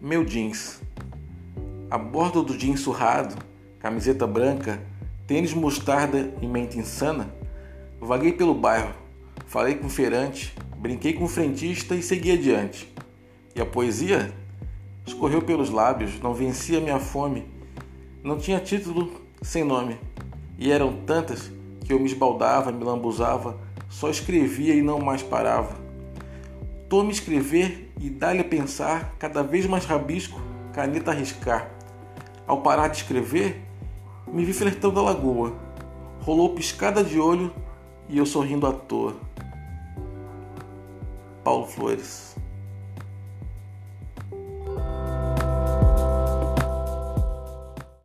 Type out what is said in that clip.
meu jeans. A bordo do jeans surrado, camiseta branca, tênis mostarda e mente insana, vaguei pelo bairro, falei com o feirante, brinquei com o frentista e segui adiante. E a poesia escorreu pelos lábios, não vencia minha fome, não tinha título sem nome, e eram tantas que eu me esbaldava, me lambuzava, só escrevia e não mais parava. Tome escrever e dá-lhe a pensar, cada vez mais rabisco, caneta a riscar. Ao parar de escrever, me vi flertando a lagoa. Rolou piscada de olho e eu sorrindo à toa. Paulo Flores